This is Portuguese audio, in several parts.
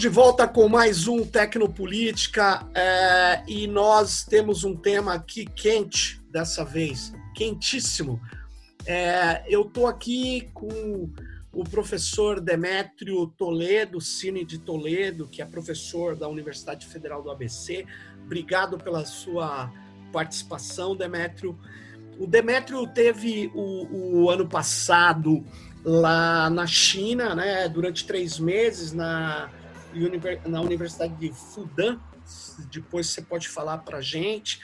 De volta com mais um Tecnopolítica é, e nós temos um tema aqui quente dessa vez, quentíssimo. É, eu estou aqui com o professor Demétrio Toledo, Cine de Toledo, que é professor da Universidade Federal do ABC. Obrigado pela sua participação, Demétrio. O Demétrio teve o, o ano passado lá na China, né, durante três meses na, na Universidade de Fudan. Depois você pode falar para gente.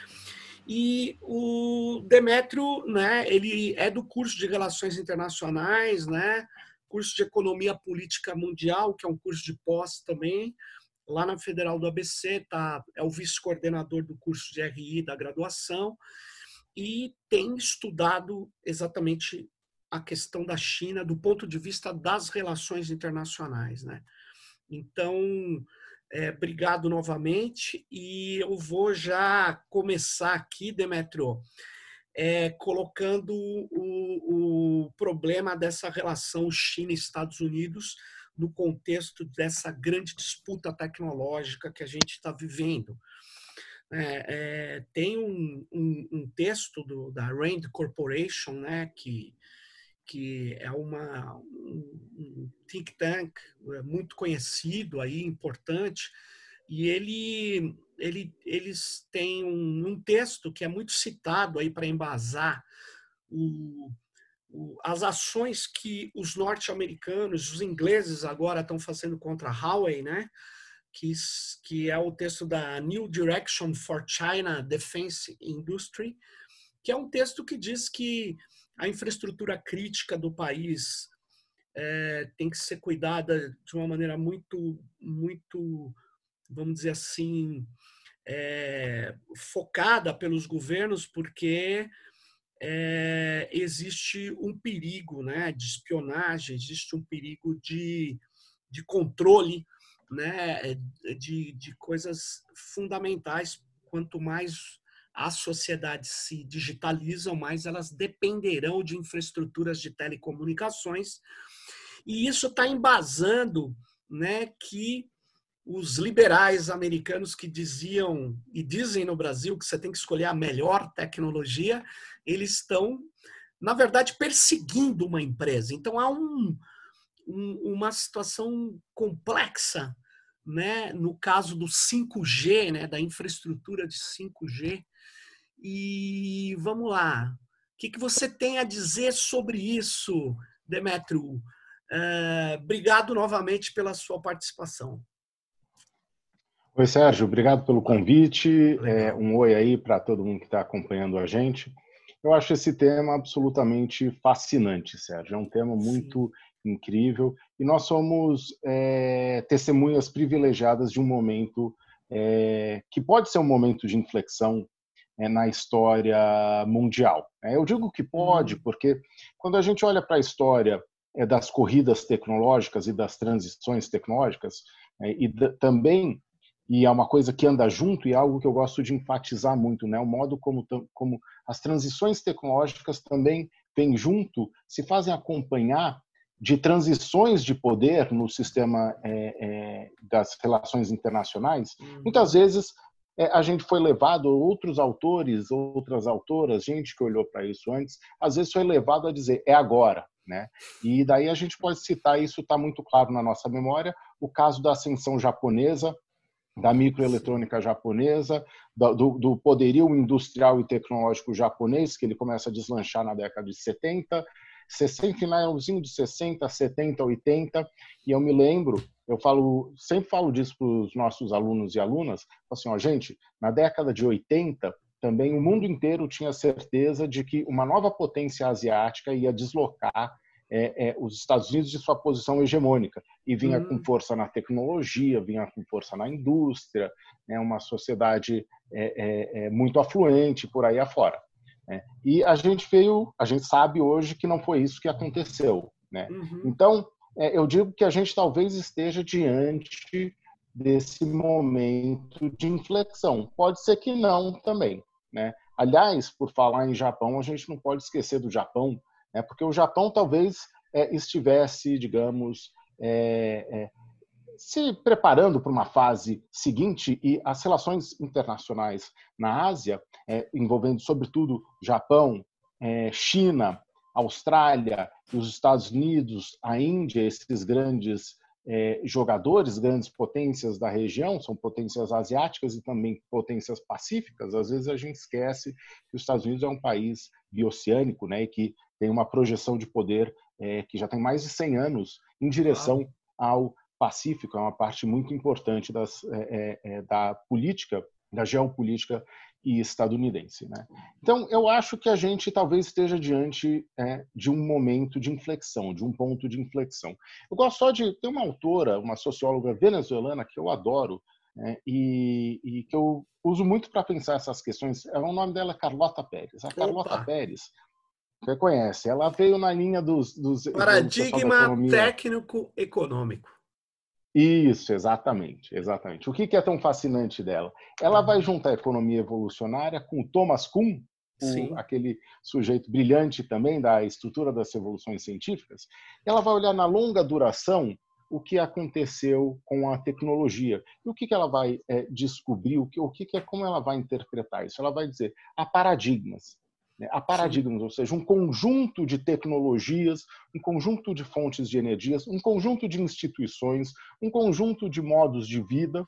E o Demétrio, né, ele é do curso de Relações Internacionais, né, curso de Economia Política Mundial, que é um curso de pós também, lá na Federal do ABC, tá, é o vice-coordenador do curso de RI da graduação e tem estudado exatamente a questão da China do ponto de vista das relações internacionais, né? Então, é, obrigado novamente e eu vou já começar aqui, Demetrio, é, colocando o, o problema dessa relação China-Estados Unidos no contexto dessa grande disputa tecnológica que a gente está vivendo. É, é, tem um, um, um texto do, da Rand Corporation, né, que que é uma, um think tank é, muito conhecido aí, importante, e ele, ele, eles têm um, um texto que é muito citado aí para embasar o, o, as ações que os norte-americanos, os ingleses agora estão fazendo contra a Huawei, né? Que, que é o texto da New Direction for China Defense Industry, que é um texto que diz que a infraestrutura crítica do país é, tem que ser cuidada de uma maneira muito, muito, vamos dizer assim, é, focada pelos governos, porque é, existe um perigo né, de espionagem, existe um perigo de, de controle né, de, de coisas fundamentais. Quanto mais as sociedades se digitalizam, mais elas dependerão de infraestruturas de telecomunicações. E isso está embasando né, que os liberais americanos que diziam e dizem no Brasil que você tem que escolher a melhor tecnologia, eles estão, na verdade, perseguindo uma empresa. Então há um, um, uma situação complexa né, no caso do 5G, né, da infraestrutura de 5G, e vamos lá, o que, que você tem a dizer sobre isso, Demetrio? Uh, obrigado novamente pela sua participação. Oi, Sérgio, obrigado pelo convite. É, um oi aí para todo mundo que está acompanhando a gente. Eu acho esse tema absolutamente fascinante, Sérgio. É um tema muito Sim. incrível e nós somos é, testemunhas privilegiadas de um momento é, que pode ser um momento de inflexão na história mundial. É, eu digo que pode, uhum. porque quando a gente olha para a história é, das corridas tecnológicas e das transições tecnológicas, e também, e é uma coisa que anda junto e é algo que eu gosto de enfatizar muito, né? o modo como, como as transições tecnológicas também vêm junto, se fazem acompanhar de transições de poder no sistema é, é, das relações internacionais, uhum. muitas vezes é, a gente foi levado, outros autores, outras autoras, gente que olhou para isso antes, às vezes foi levado a dizer é agora. Né? E daí a gente pode citar, isso está muito claro na nossa memória, o caso da ascensão japonesa, da microeletrônica japonesa, do, do, poderio industrial e tecnológico japonês, que ele começa a deslanchar na década de 70, 60, finalzinho de 60, 70, 80, e eu me lembro eu falo, sempre falo disso para os nossos alunos e alunas, assim, ó, gente, na década de 80, também o mundo inteiro tinha certeza de que uma nova potência asiática ia deslocar é, é, os Estados Unidos de sua posição hegemônica e vinha com força na tecnologia, vinha com força na indústria, né, uma sociedade é, é, é muito afluente por aí afora. Né? E a gente veio, a gente sabe hoje que não foi isso que aconteceu. Né? Uhum. Então, eu digo que a gente talvez esteja diante desse momento de inflexão. Pode ser que não também. Né? Aliás, por falar em Japão, a gente não pode esquecer do Japão, né? porque o Japão talvez é, estivesse, digamos, é, é, se preparando para uma fase seguinte e as relações internacionais na Ásia, é, envolvendo sobretudo Japão, é, China, Austrália, os Estados Unidos, a Índia, esses grandes é, jogadores, grandes potências da região, são potências asiáticas e também potências pacíficas. Às vezes a gente esquece que os Estados Unidos é um país bioceânico, né, e que tem uma projeção de poder é, que já tem mais de 100 anos em direção ao Pacífico, é uma parte muito importante das, é, da política, da geopolítica e estadunidense. Né? Então, eu acho que a gente talvez esteja diante é, de um momento de inflexão, de um ponto de inflexão. Eu gosto só de ter uma autora, uma socióloga venezuelana que eu adoro né, e, e, que eu uso muito para pensar essas questões. É, o nome dela é Carlota Pérez. A Carlota Opa. Pérez, você conhece, ela veio na linha dos... dos Paradigma técnico-econômico. Isso, exatamente, exatamente. O que, é tão fascinante dela? Ela vai juntar a economia evolucionária com Thomas Kuhn, o, aquele sujeito brilhante também da estrutura das revoluções científicas. Ela vai olhar na longa duração o que aconteceu com a tecnologia e o que, que ela vai é, descobrir, o que, o que é, como ela vai interpretar isso. Ela vai dizer há paradigmas. Né? Há paradigmas, Sim. ou seja, um conjunto de tecnologias, um conjunto de fontes de energias, um conjunto de instituições, um conjunto de modos de vida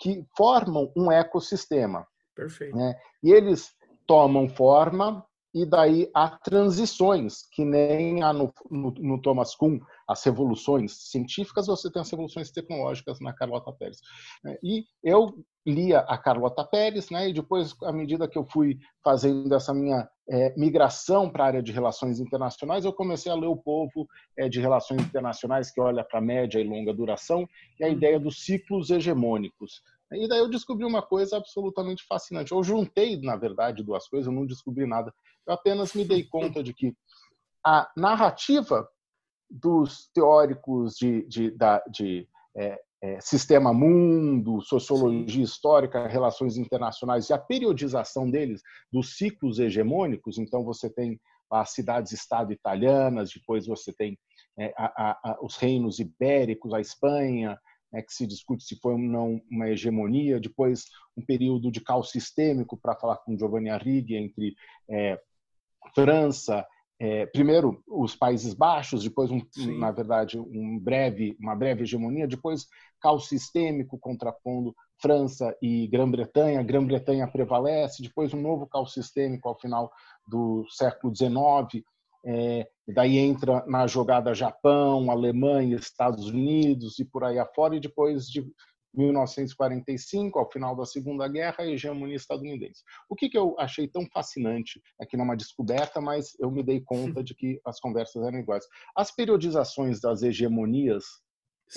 que formam um ecossistema. Perfeito. Né? E eles tomam forma e daí há transições, que nem há no, no, no, Thomas Kuhn, as revoluções científicas, você tem as revoluções tecnológicas na Carlota Pérez. É, e eu lia a Carlota Pérez, né, e depois, à medida que eu fui fazendo essa minha é, migração para a área de relações internacionais, eu comecei a ler o povo é, de relações internacionais, que olha para média e longa duração, e a ideia dos ciclos hegemônicos. E daí eu descobri uma coisa absolutamente fascinante. Eu juntei, na verdade, duas coisas, eu não descobri nada. Eu apenas me dei conta de que a narrativa dos teóricos de, de, de, de é, é, sistema mundo, sociologia histórica, relações internacionais e a periodização deles, dos ciclos hegemônicos. Então, você tem as cidades-estado italianas, depois você tem é, a, a, os reinos ibéricos, a Espanha, né, que se discute se foi ou não uma hegemonia, depois um período de caos sistêmico, para falar com Giovanni Arrighi, entre é, França, é, primeiro os Países Baixos, depois, um, na verdade, um breve, uma breve hegemonia, depois caos sistêmico contrapondo França e Grã-Bretanha, Grã-Bretanha prevalece, depois um novo caos sistêmico ao final do século XIX, é, daí entra na jogada Japão, Alemanha, Estados Unidos e por aí afora, e depois de 1945, ao final da Segunda Guerra, a hegemonia estadunidense. O que, que eu achei tão fascinante, aqui não é uma descoberta, mas eu me dei conta de que as conversas eram iguais. As periodizações das hegemonias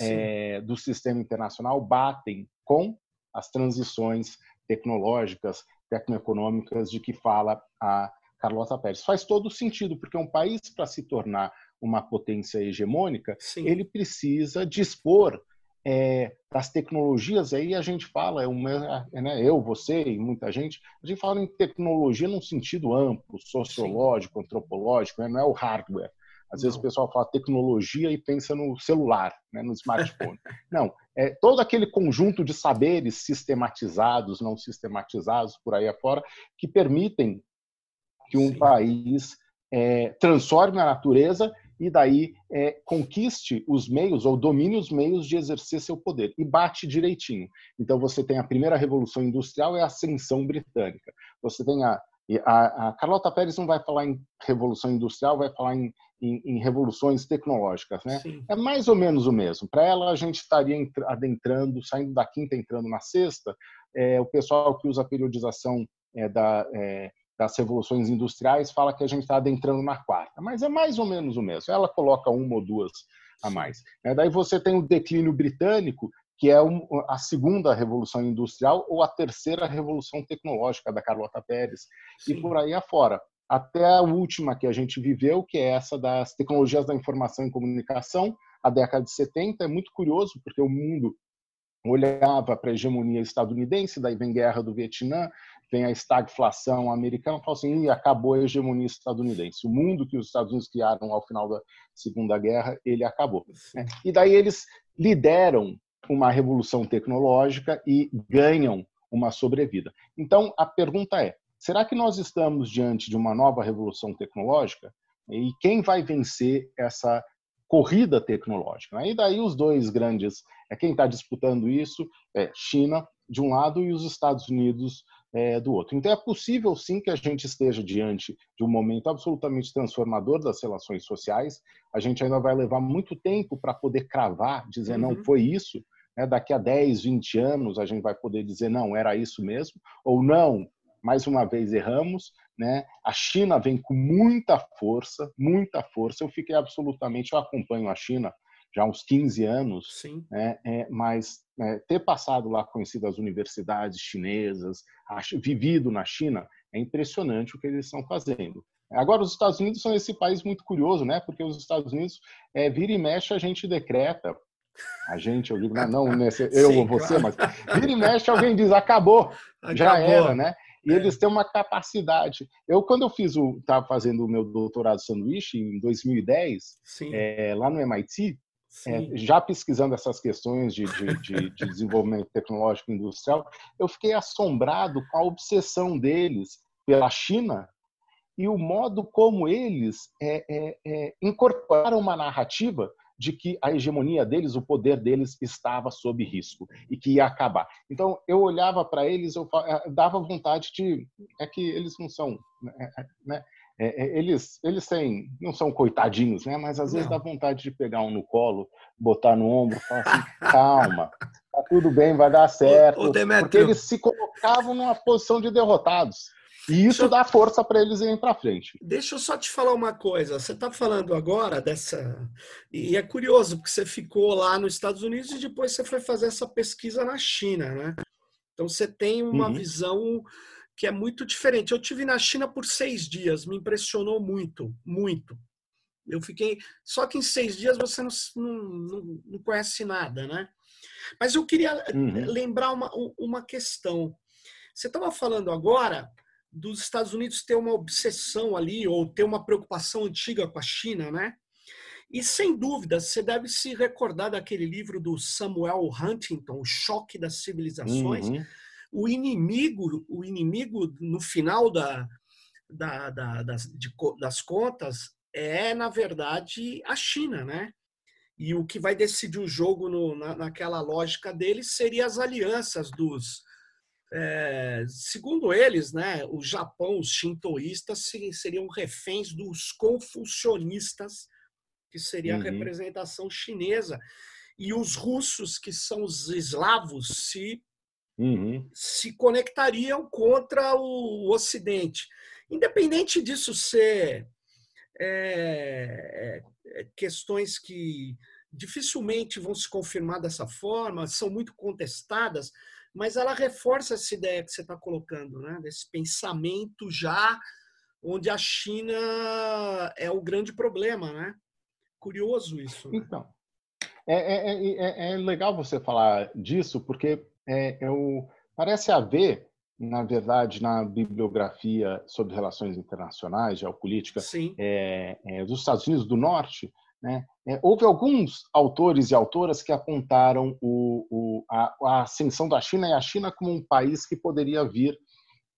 é, do sistema internacional batem com as transições tecnológicas, tecnoeconômicas de que fala a Carlota Pérez. Faz todo sentido, porque um país, para se tornar uma potência hegemônica, Sim. ele precisa dispor é, das tecnologias. Aí a gente fala, é né, eu, você e muita gente, a gente fala em tecnologia num sentido amplo, sociológico, Sim. antropológico, né, não é o hardware. Às vezes o pessoal fala tecnologia e pensa no celular, né, no smartphone. Não, é todo aquele conjunto de saberes sistematizados, não sistematizados por aí afora, que permitem que um Sim. país é, transforme a natureza e daí é, conquiste os meios ou domine os meios de exercer seu poder e bate direitinho. Então você tem a primeira revolução industrial é a ascensão britânica. Você tem a a, a Carlota Pérez não vai falar em revolução industrial, vai falar em, em, em revoluções tecnológicas, né? Sim. É mais ou menos o mesmo. Para ela a gente estaria adentrando, saindo da quinta, entrando na sexta. É, o pessoal que usa a periodização é, da é, das revoluções industriais fala que a gente está adentrando na quarta, mas é mais ou menos o mesmo. Ela coloca uma ou duas a mais. Né? Daí você tem o declínio britânico, que é a segunda revolução industrial ou a terceira revolução tecnológica da Carlota Pérez, Sim. e por aí afora. Até a última que a gente viveu, que é essa das tecnologias da informação e comunicação, a década de 70. É muito curioso, porque o mundo olhava para a hegemonia estadunidense, daí vem guerra do Vietnã, vem a estagflação americana, fala assim, acabou a hegemonia estadunidense. O mundo que os Estados Unidos criaram ao final da Segunda Guerra, ele acabou. Né? E daí eles lideram uma revolução tecnológica e ganham uma sobrevida. Então, a pergunta é: será que nós estamos diante de uma nova revolução tecnológica? E quem vai vencer essa corrida tecnológica? E daí os dois grandes, é quem está disputando isso é China de um lado e os Estados Unidos é, do outro. Então é possível sim que a gente esteja diante de um momento absolutamente transformador das relações sociais. A gente ainda vai levar muito tempo para poder cravar, dizer uhum. não foi isso. Né? Daqui a 10, 20 anos a gente vai poder dizer não, era isso mesmo, ou não, mais uma vez erramos. Né? A China vem com muita força, muita força. Eu fiquei absolutamente, eu acompanho a China já há uns 15 anos, Sim. Né? É, mas é, ter passado lá, conhecido as universidades chinesas, vivido na China, é impressionante o que eles estão fazendo. Agora, os Estados Unidos são esse país muito curioso, né? Porque os Estados Unidos, é, vira e mexe, a gente decreta. A gente, eu digo, não nesse, eu Sim, ou você, claro. mas vira e mexe, alguém diz, acabou, acabou. já era, né? E é. eles têm uma capacidade. Eu, quando eu fiz o, estava fazendo o meu doutorado sanduíche em 2010, é, lá no MIT, é, já pesquisando essas questões de, de, de, de, desenvolvimento tecnológico industrial, eu fiquei assombrado com a obsessão deles pela China e o modo como eles é, é, é incorporaram uma narrativa de que a hegemonia deles, o poder deles estava sob risco e que ia acabar. Então eu olhava para eles, eu eh, dava vontade de é que eles não são, né? É, é, eles eles têm não são coitadinhos, né? Mas às vezes não. dá vontade de pegar um no colo, botar no ombro, falar assim, calma, tá tudo bem, vai dar certo, ô, ô porque eles se colocavam numa posição de derrotados. E isso dá força para eles irem para frente. Deixa eu só te falar uma coisa. Você está falando agora dessa. E é curioso, porque você ficou lá nos Estados Unidos e depois você foi fazer essa pesquisa na China, né? Então você tem uma uhum. visão que é muito diferente. Eu tive na China por seis dias, me impressionou muito, muito. Eu fiquei. Só que em seis dias você não, não, não conhece nada, né? Mas eu queria uhum. lembrar uma, uma questão. Você estava falando agora dos Estados Unidos ter uma obsessão ali, ou ter uma preocupação antiga com a China, né? E sem dúvida, você deve se recordar daquele livro do Samuel Huntington, O Choque das Civilizações. Uhum. O inimigo, o inimigo no final da, da, da, das, de, das contas é, na verdade, a China, né? E o que vai decidir o jogo no, na, naquela lógica deles seria as alianças dos, é, segundo eles, né, o Japão, os shintoístas seriam reféns dos confucionistas, que seria uhum. a representação chinesa, e os russos, que são os eslavos, se, uhum. se conectariam contra o Ocidente. Independente disso ser é, é, questões que dificilmente vão se confirmar dessa forma, são muito contestadas, mas ela reforça essa ideia que você está colocando, né? desse pensamento já onde a China é o grande problema, né? Curioso isso. Né? Então, é, é, é, é, legal você falar disso, porque é, o, parece haver, na verdade, na bibliografia sobre relações internacionais, geopolítica, é, é, dos Estados Unidos do Norte, né? É, houve alguns autores e autoras que apontaram o, o, a, a, ascensão da China e a China como um país que poderia vir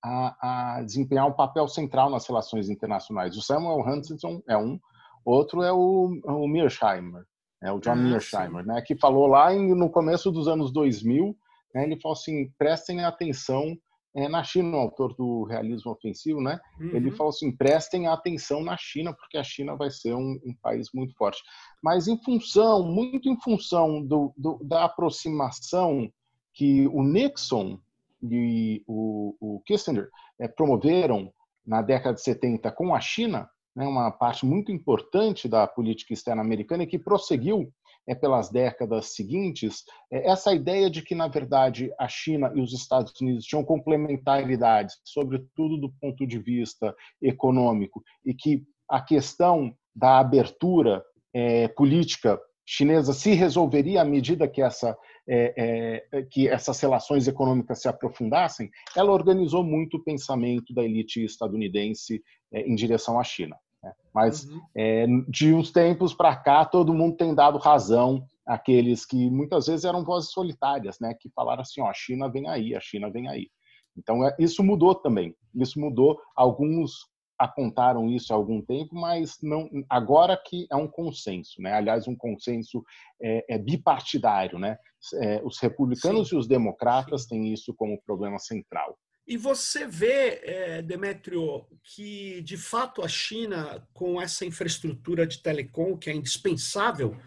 a, a, desempenhar um papel central nas relações internacionais. O Samuel Huntington é um, outro é o, o Mearsheimer, é o John ah, Mearsheimer, né, que falou lá em, no começo dos anos 2000, né, ele falou assim, prestem atenção é, na China, o autor do Realismo Ofensivo, né? Uhum. Ele falou assim: prestem atenção na China, porque a China vai ser um, um país muito forte. Mas em função, muito em função do, do, da aproximação que o Nixon e o, o Kissinger é, promoveram na década de 70 com a China, né, uma parte muito importante da política externa americana e que prosseguiu é, pelas décadas seguintes, é, essa ideia de que, na verdade, a China e os Estados Unidos tinham complementaridades, sobretudo do ponto de vista econômico, e que a questão da abertura é, política chinesa se resolveria à medida que, essa, é, é, que essas relações econômicas se aprofundassem, ela organizou muito o pensamento da elite estadunidense é, em direção à China. Né? Mas uhum. é, de uns tempos para cá, todo mundo tem dado razão aqueles que muitas vezes eram vozes solitárias, né, que falaram assim, ó, a China vem aí, a China vem aí. Então é, isso mudou também. Isso mudou. Alguns apontaram isso há algum tempo, mas não agora que é um consenso, né? Aliás, um consenso é, é bipartidário, né? É, os republicanos Sim. e os democratas Sim. têm isso como problema central. E você vê, é, Demetrio, que de fato a China, com essa infraestrutura de telecom que é indispensável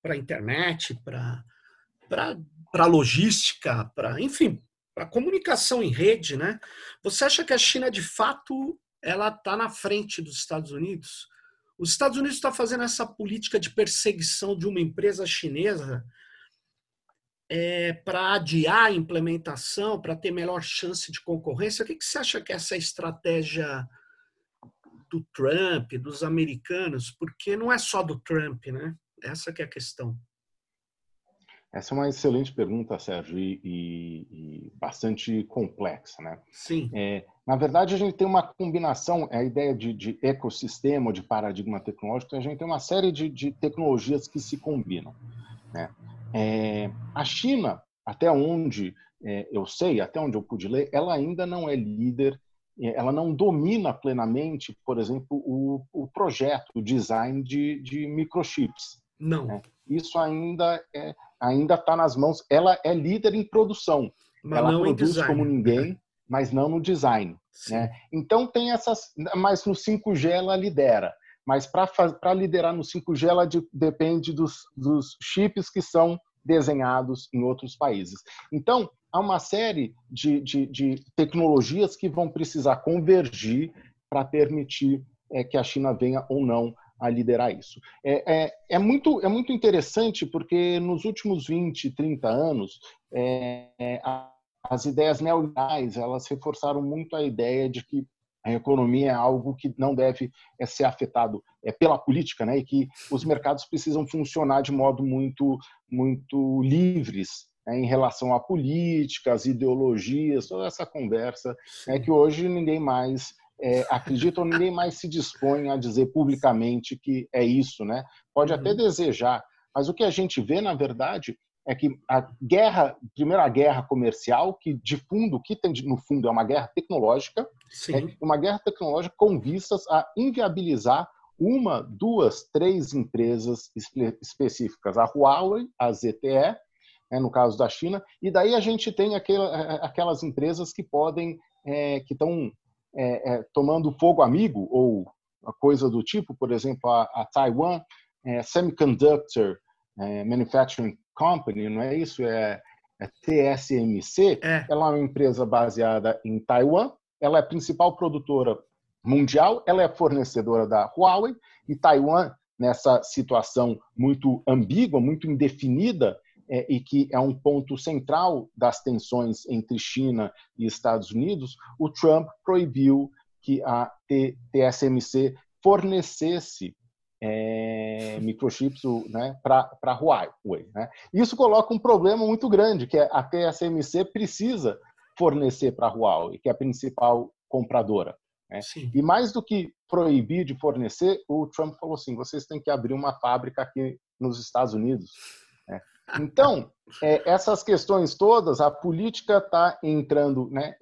para a internet, para para logística, para enfim, para comunicação em rede, né? Você acha que a China de fato ela está na frente dos Estados Unidos. Os Estados Unidos está fazendo essa política de perseguição de uma empresa chinesa é, para adiar a implementação, para ter melhor chance de concorrência. O que, que você acha que é essa estratégia do Trump, dos americanos? Porque não é só do Trump, né? Essa que é a questão. Essa é uma excelente pergunta, Sérgio, e, e, e bastante complexa, né? Sim. É, na verdade, a gente tem uma combinação, é a ideia de, de ecossistema, de paradigma tecnológico, a gente tem uma série de, de tecnologias que se combinam. Né? É, a China, até onde é, eu sei, até onde eu pude ler, ela ainda não é líder, é, ela não domina plenamente, por exemplo, o, o projeto, o design de, de microchips. Não. Né? Isso ainda é, ainda está nas mãos. Ela é líder em produção. Mas ela produz como ninguém, mas não no design. Né? Então tem essas. Mas no 5G ela lidera. Mas para liderar no 5G, ela de, depende dos, dos chips que são desenhados em outros países. Então, há uma série de, de, de tecnologias que vão precisar convergir para permitir é, que a China venha ou não a liderar isso. É, é, é, muito, é muito interessante porque nos últimos 20, 30 anos, é, é as ideias neoliberais elas reforçaram muito a ideia de que a economia é algo que não deve é, ser afetado é, pela política, né? E que os mercados precisam funcionar de modo muito, muito livres né? em relação à política, às ideologias, toda essa conversa é que hoje ninguém mais é, acredita ou ninguém mais se dispõe a dizer publicamente que é isso, né? Pode até uhum. desejar, mas o que a gente vê, na verdade, é que a guerra, primeiro a guerra comercial, que de fundo, que tem no fundo é uma guerra tecnológica, é uma guerra tecnológica com vistas a inviabilizar uma, duas, três empresas espe específicas, a Huawei, a ZTE, né, no caso da China, e daí a gente tem aquela, aquelas empresas que podem, é, que estão é, é, tomando fogo amigo ou coisa do tipo, por exemplo, a, a Taiwan é, Semiconductor é, Manufacturing Company, não é isso? É, é TSMC. É. Ela é uma empresa baseada em Taiwan. Ela é a principal produtora mundial. Ela é fornecedora da Huawei e Taiwan nessa situação muito ambígua, muito indefinida, é, e que é um ponto central das tensões entre China e Estados Unidos, o Trump proibiu que a TSMC fornecesse é, microchips né, para a Huawei. Né? Isso coloca um problema muito grande, que é a TSMC precisa fornecer para a Huawei, que é a principal compradora. Né? E mais do que proibir de fornecer, o Trump falou assim: vocês têm que abrir uma fábrica aqui nos Estados Unidos então, é, essas questões todas, a política está entrando, né,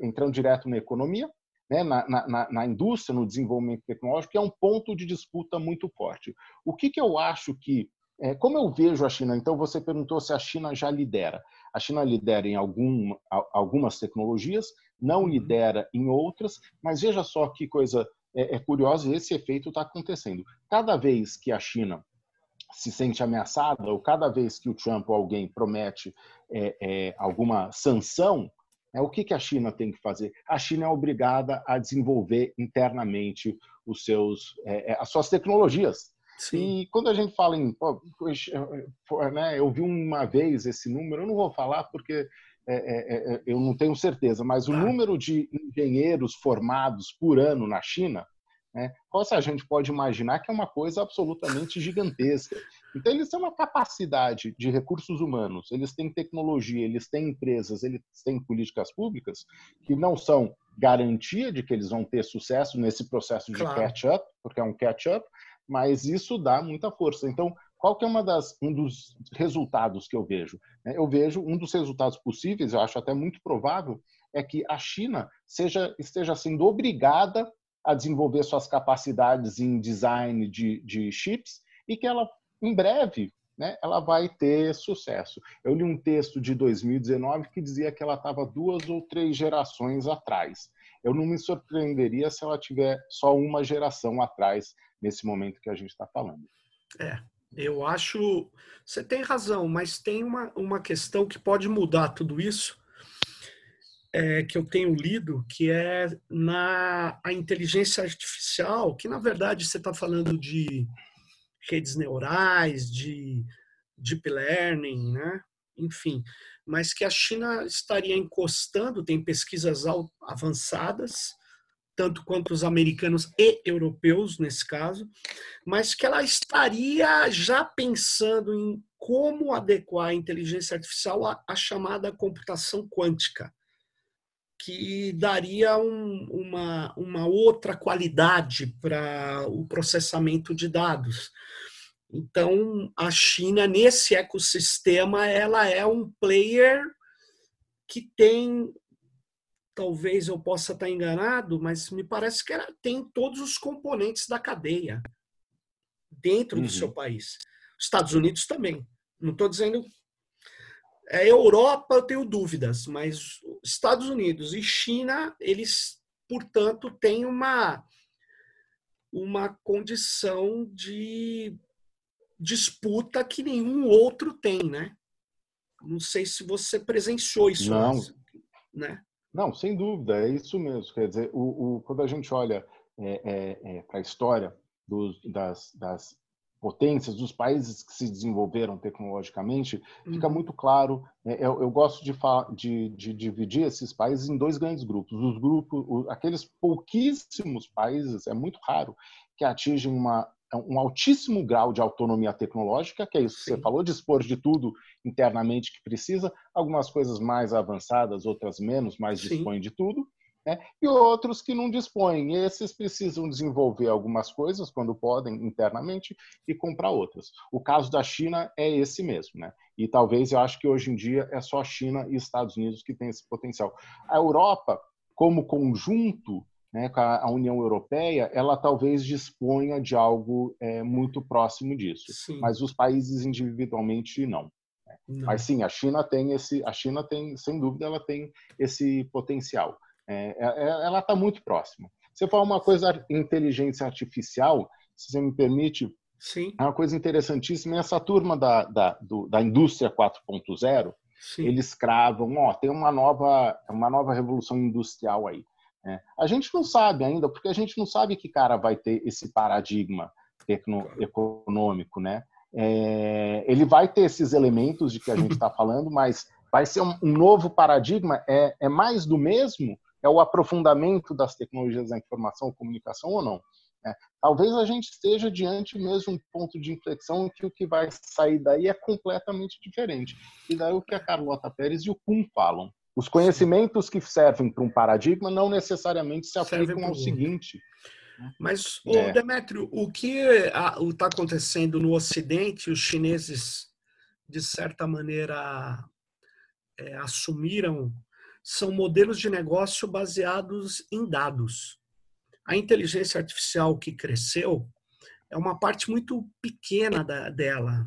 entrando direto na economia, né, na, na, na, indústria, no desenvolvimento tecnológico, que é um ponto de disputa muito forte. O que, que eu acho que, é, como eu vejo a China, então você perguntou se a China já lidera. A China lidera em algum, algumas tecnologias, não uhum. lidera em outras, mas veja só que coisa é, é curiosa, esse efeito está acontecendo. Cada vez que a China se sente ameaçada, ou cada vez que o Trump ou alguém promete é, é, alguma sanção, é, o que, que a China tem que fazer? A China é obrigada a desenvolver internamente os seus, é, é as suas tecnologias. Sim. E quando a gente fala em. Pô, né, eu vi uma vez esse número, eu não vou falar porque é, eu não tenho certeza, mas o número de engenheiros formados por ano na China né? A gente pode imaginar que é uma coisa absolutamente gigantesca. Então, eles têm uma capacidade de recursos humanos, eles têm tecnologia, eles têm empresas, eles têm políticas públicas que não são garantia de que eles vão ter sucesso nesse processo de claro. catch-up, porque é um catch-up, mas isso dá muita força. Então, qual que é uma das, um dos resultados que eu vejo? Né? Eu vejo um dos resultados possíveis, eu acho até muito provável, é que a China seja, esteja sendo obrigada a desenvolver suas capacidades em design de, de chips e que ela, em breve, né, ela vai ter sucesso. Eu li um texto de 2019 que dizia que ela estava duas ou três gerações atrás. Eu não me surpreenderia se ela tiver só uma geração atrás nesse momento que a gente está falando. É, eu acho. Você tem razão, mas tem uma, uma questão que pode mudar tudo isso, é, que eu tenho lido, que é na a inteligência artificial, que na verdade você está falando de redes neurais, de deep learning, né? enfim, mas que a China estaria encostando, tem pesquisas avançadas, tanto quanto os americanos e europeus nesse caso, mas que ela estaria já pensando em como adequar a inteligência artificial à, à chamada computação quântica, que daria um, uma, uma outra qualidade para o processamento de dados. Então, a China, nesse ecossistema, ela é um player que tem talvez eu possa estar enganado, mas me parece que ela tem todos os componentes da cadeia dentro uhum. do seu país. Estados Unidos também. Não estou dizendo. É, Europa eu tenho dúvidas, mas Estados Unidos e China, eles, portanto, têm uma, uma condição de disputa que nenhum outro tem, né? Não sei se você presenciou isso. Não. Né? Não, sem dúvida, é isso mesmo. Quer dizer, o, o quando a gente olha é, é, é para a história dos, das, das, potências, dos países que se desenvolveram tecnologicamente, uhum. fica muito claro. Né, eu, eu, gosto de, de, de, dividir esses países em dois grandes grupos. Os grupos, aqueles pouquíssimos países, é muito raro que atingem uma um altíssimo grau de autonomia tecnológica, que é isso que Sim. você falou, dispor de tudo internamente que precisa, algumas coisas mais avançadas, outras menos, mas Sim. dispõem de tudo, né? e outros que não dispõem. Esses precisam desenvolver algumas coisas, quando podem, internamente, e comprar outras. O caso da China é esse mesmo. Né? E talvez eu acho que hoje em dia é só a China e Estados Unidos que têm esse potencial. A Europa, como conjunto, né, a União Europeia, ela talvez disponha de algo é, muito próximo disso, sim. mas os países individualmente não. Né. não. Mas sim, a China tem esse, a China tem, sem dúvida, ela tem esse potencial. É, é, é ela está muito próxima. Você fala uma coisa, inteligência artificial, se você me permite, sim. é uma coisa interessantíssima. Essa turma da, da, do, da indústria 4.0, eles cravam, ó, tem uma nova, uma nova revolução industrial aí. É. A gente não sabe ainda, porque a gente não sabe que cara vai ter esse paradigma econômico, né? É, ele vai ter esses elementos de que a gente está falando, mas vai ser um, um, novo paradigma? É, é mais do mesmo? É o aprofundamento das tecnologias da informação e comunicação ou não? É, talvez a gente esteja diante mesmo de um ponto de inflexão em que o que vai sair daí é completamente diferente. E daí o que a Carlota Pérez e o Kuhn falam. Os conhecimentos que servem para um paradigma não necessariamente se aplicam ao seguinte. Mas, é. o Demétrio, o que está acontecendo no Ocidente, os chineses, de certa maneira, é, assumiram, são modelos de negócio baseados em dados. A inteligência artificial que cresceu é uma parte muito pequena da, dela.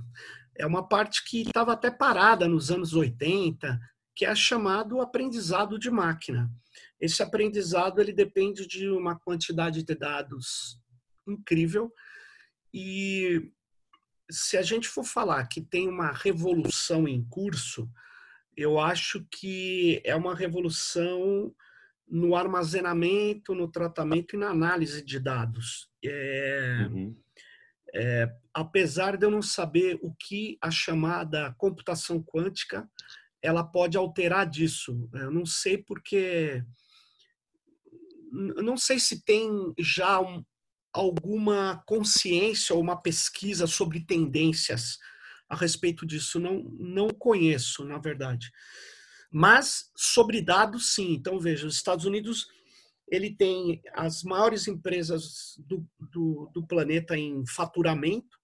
É uma parte que estava até parada nos anos 80, que é chamado aprendizado de máquina. Esse aprendizado ele depende de uma quantidade de dados incrível e se a gente for falar que tem uma revolução em curso, eu acho que é uma revolução no armazenamento, no tratamento e na análise de dados. É, uhum. é, apesar de eu não saber o que a chamada computação quântica ela pode alterar disso. Eu não sei porque não sei se tem já um, alguma consciência ou uma pesquisa sobre tendências a respeito disso. Não, não conheço, na verdade. Mas sobre dados, sim. Então, veja, os Estados Unidos ele tem as maiores empresas do, do, do planeta em faturamento,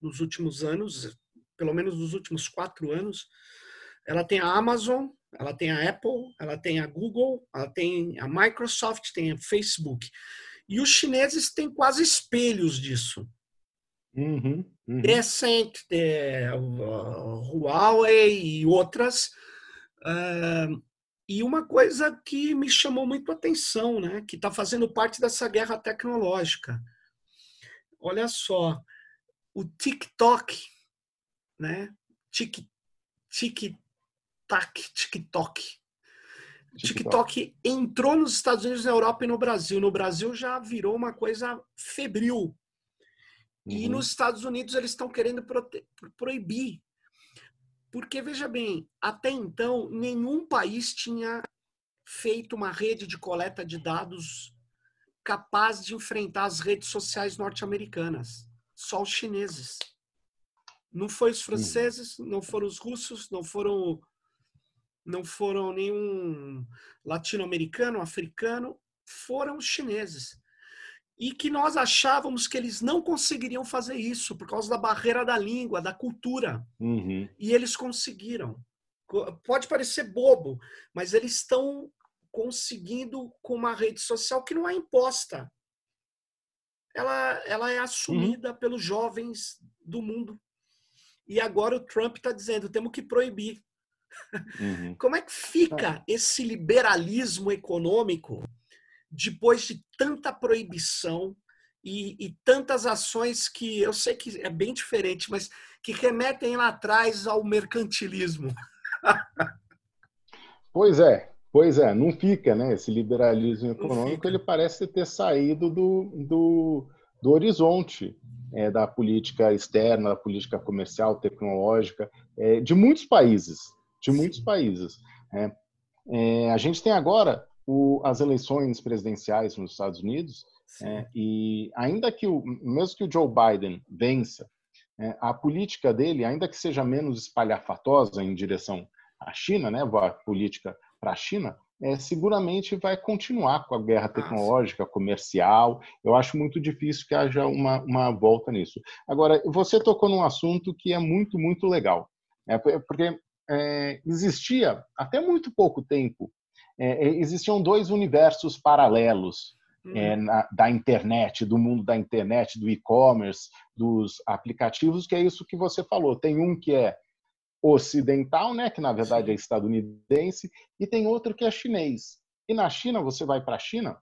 nos últimos anos, pelo menos nos últimos quatro anos. Ela tem a Amazon, ela tem a Apple, ela tem a Google, ela tem a Microsoft, tem a Facebook. E os chineses têm quase espelhos disso. Uhum, uhum. Tencent, é, Huawei e outras. Uh, e uma coisa que me chamou muito a atenção, né, que está fazendo parte dessa guerra tecnológica. Olha só, o TikTok, né? Tac, TikTok. TikTok entrou nos Estados Unidos, na Europa e no Brasil. No Brasil já virou uma coisa febril. Uhum. E nos Estados Unidos eles estão querendo proibir. Porque, veja bem, até então, nenhum país tinha feito uma rede de coleta de dados capaz de enfrentar as redes sociais norte-americanas. Só os chineses. Não foi os franceses, não foram os russos, não foram não foram nenhum latino-americano, africano, foram os chineses. E que nós achávamos que eles não conseguiriam fazer isso por causa da barreira da língua, da cultura. Uhum. E eles conseguiram. Pode parecer bobo, mas eles estão conseguindo com uma rede social que não é imposta. Ela, ela é assumida uhum. pelos jovens do mundo. E agora o Trump está dizendo: temos que proibir. Uhum. Como é que fica é. esse liberalismo econômico depois de tanta proibição e, e, tantas ações que eu sei que é bem diferente, mas que remetem lá atrás ao mercantilismo? pois é, pois é, não fica, né? Esse liberalismo econômico ele parece ter saído do, do, do horizonte é, da política externa, da política comercial, tecnológica, é, de muitos países de muitos países. Né? É, a gente tem agora o, as eleições presidenciais nos Estados Unidos é, e ainda que o mesmo que o Joe Biden vença, é, a política dele, ainda que seja menos espalhafatosa em direção à China, né, a política para a China, é, seguramente vai continuar com a guerra tecnológica, comercial. Eu acho muito difícil que haja uma, uma volta nisso. Agora, você tocou num assunto que é muito, muito legal. É, porque é, existia, até muito pouco tempo, é, é existiam dois universos paralelos é, uhum. na, da internet, do mundo da internet, do e-commerce, dos aplicativos, que é isso que você falou. Tem um que é ocidental, né, que na verdade é estadunidense, e tem outro que é chinês. E na China, você vai para a China,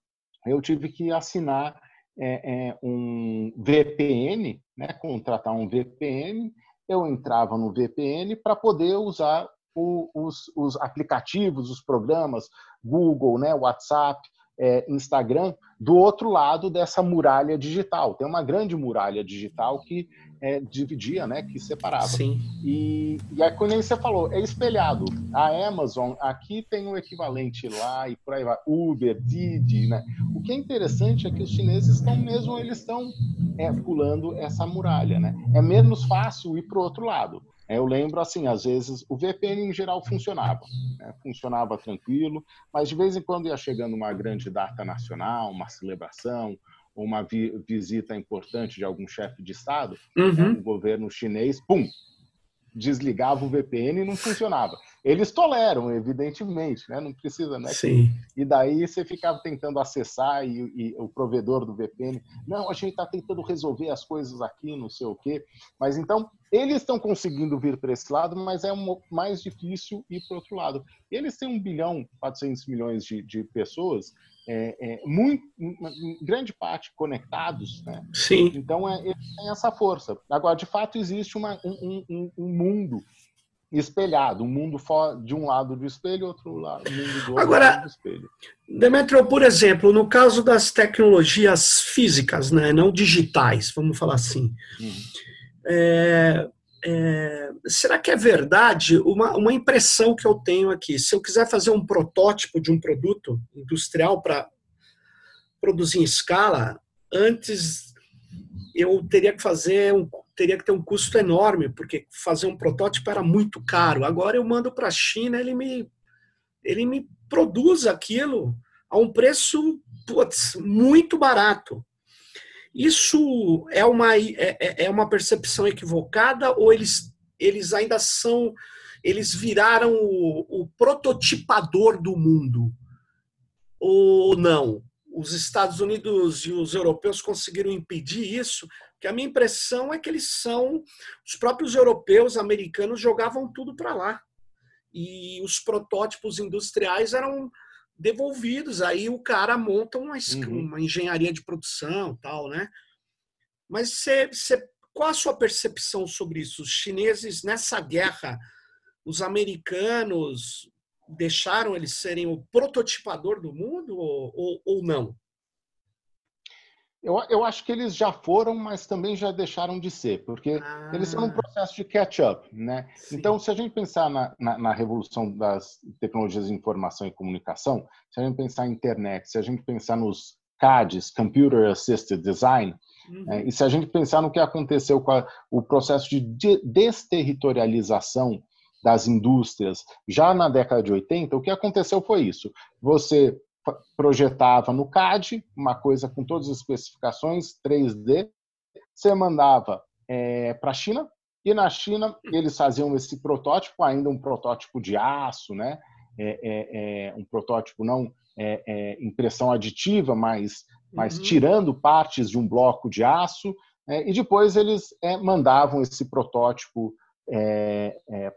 eu tive que assinar é, é, um VPN, né, contratar um VPN eu entrava no VPN para poder usar o, os, os, aplicativos, os programas, Google, né, WhatsApp, é, Instagram, do outro lado dessa muralha digital. Tem uma grande muralha digital que é, dividia, né, que separava. Sim. E, e aí, quando você falou, é espelhado. A Amazon aqui tem um equivalente lá e por aí vai. Uber, Didi, né? O que é interessante é que os chineses estão mesmo, eles estão é, pulando essa muralha, né? É menos fácil ir para o outro lado. É, eu lembro, assim, às vezes o VPN em geral funcionava, né? funcionava tranquilo, mas de vez em quando ia chegando uma grande data nacional, uma celebração, uma vi visita importante de algum chefe de Estado, uhum. né, o governo chinês, pum, desligava o VPN e não funcionava. Eles toleram, evidentemente, né? não precisa, né? Sim. E daí você ficava tentando acessar e, e o provedor do VPN, não, a gente está tentando resolver as coisas aqui, não sei o quê. Mas então, eles estão conseguindo vir para esse lado, mas é um, mais difícil ir para o outro lado. Eles têm 1 bilhão, 400 milhões de, de pessoas, é, é, muito, em grande parte conectados, né? Sim. Então é, tem essa força. Agora, de fato, existe uma, um, um, um, mundo espelhado, um mundo de um lado do espelho, outro lado, mundo do outro Agora, lado do espelho. Demetrio, por exemplo, no caso das tecnologias físicas, né, não digitais, vamos falar assim, uhum. é, é, será que é verdade? Uma, uma impressão que eu tenho aqui, se eu quiser fazer um protótipo de um produto industrial para produzir em escala, antes eu teria que fazer um, teria que ter um custo enorme, porque fazer um protótipo era muito caro. Agora eu mando para a China, ele me, ele me produz aquilo a um preço putz, muito barato. Isso é uma, é, é, é uma percepção equivocada ou eles, eles ainda são, eles viraram o, o prototipador do mundo? Ou não? Os Estados Unidos e os europeus conseguiram impedir isso? Que a minha impressão é que eles são, os próprios europeus, americanos jogavam tudo para lá. E os protótipos industriais eram devolvidos. Aí o cara monta uma, uhum. uma engenharia de produção, tal, né? Mas você, você, qual a sua percepção sobre isso? Os chineses nessa guerra, os americanos deixaram eles serem o prototipador do mundo ou, ou, ou não? Eu, eu, acho que eles já foram, mas também já deixaram de ser, porque ah. eles estão num processo de catch-up. Né? Então, se a gente pensar na, na, na, revolução das tecnologias de informação e comunicação, se a gente pensar em internet, se a gente pensar nos CADs, Computer Assisted Design, uhum. é, e se a gente pensar no que aconteceu com a, o processo de, de desterritorialização das indústrias já na década de 80, o que aconteceu foi isso. Você projetava no CAD, uma coisa com todas as especificações 3D, você mandava é, para a China, e na China eles faziam esse protótipo, ainda um protótipo de aço, né? É, é, é um protótipo não é, é, impressão aditiva, mas, mas uhum. tirando partes de um bloco de aço, e depois eles mandavam esse protótipo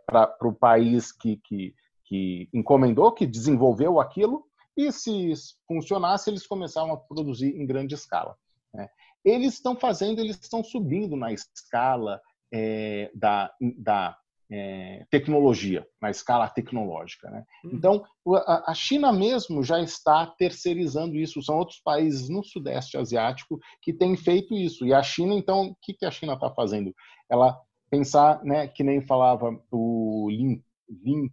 para o país que, que, que encomendou, que desenvolveu aquilo, e se funcionasse, eles começavam a produzir em grande escala. Né? Eles estão fazendo, eles estão subindo na escala é, da, da é, tecnologia, na escala tecnológica. Né? Hum. Então, a China mesmo já está terceirizando isso. São outros países no Sudeste Asiático que têm feito isso. E a China, então, o que, que a China está fazendo? Ela pensar, né, que nem falava o Lin, Lin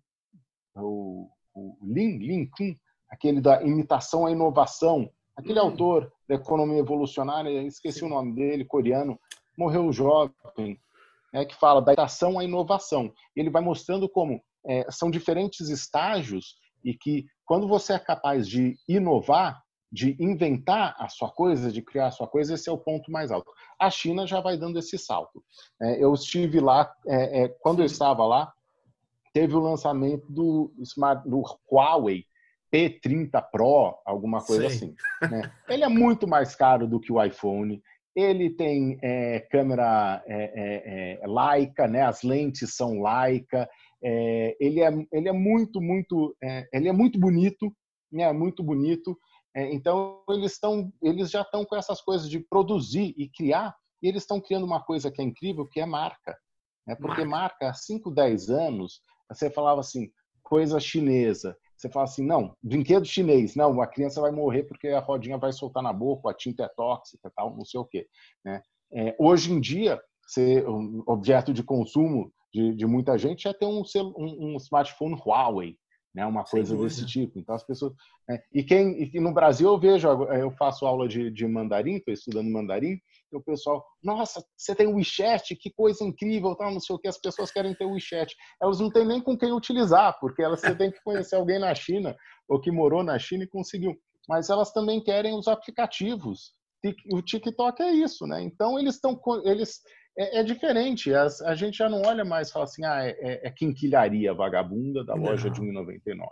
o, o Lin, Lin Kun, aquele da imitação à inovação, aquele hum. autor da economia evolucionária, esqueci Sim. o nome dele, coreano, morreu jovem, né, que fala da imitação à inovação. Ele vai mostrando como é, são diferentes estágios e que quando você é capaz de inovar, de inventar a sua coisa, de criar a sua coisa, esse é o ponto mais alto. A China já vai dando esse salto. É, eu estive lá, é, é quando eu estava lá, teve o lançamento do, do Huawei, P30 Pro, alguma coisa Sim. assim. Né? Ele é muito mais caro do que o iPhone. Ele tem é, câmera é, é, é Leica, né? As lentes são Leica. É, ele é ele é muito muito é, ele é muito bonito, né? Muito bonito. então eles estão eles já estão com essas coisas de produzir e criar. E eles estão criando uma coisa que é incrível, que é marca. Né? Porque marca, marca há 5, 10 anos, você falava assim, coisa chinesa você fala assim, não, brinquedo chinês, não, a criança vai morrer porque a rodinha vai soltar na boca, a tinta é tóxica, tal, não sei o quê. Né? É, hoje em dia, ser um objeto de consumo de, de muita gente é ter um, um, um smartphone Huawei, né? Uma coisa desse tipo. Então as pessoas né? e quem e no Brasil eu vejo eu faço aula de, de mandarim, estou estudando mandarim o pessoal, nossa, você tem o WeChat, que coisa incrível, tal, não sei o que, as pessoas querem ter o WeChat. Elas não têm nem com quem utilizar, porque elas você tem que conhecer alguém na China ou que morou na China e conseguiu. Mas elas também querem os aplicativos. O TikTok é isso, né? Então eles estão eles é, é, diferente. As, a gente já não olha mais e fala assim, ah, é, é, é quinquilharia vagabunda da loja não. de 1,99.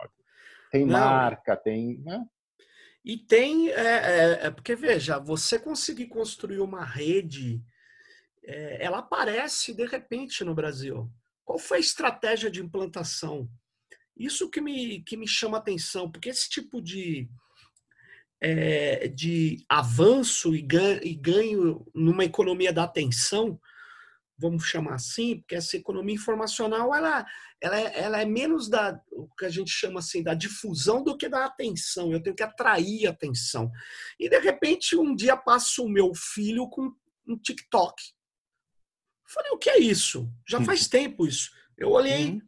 Tem não. marca, tem. Né? E tem, é, é, é, porque veja, você conseguir construir uma rede, é, ela aparece de repente no Brasil. Qual foi a estratégia de implantação? Isso que me, que me chama atenção, porque esse tipo de, é, de avanço e ganho, e ganho numa economia da atenção, vamos chamar assim, porque essa economia informacional ela, ela, é, ela é menos da o que a gente chama assim da difusão do que da atenção. Eu tenho que atrair atenção. E de repente um dia passa o meu filho com um TikTok. Eu falei, o que é isso? Já faz tempo isso. Eu olhei, uhum.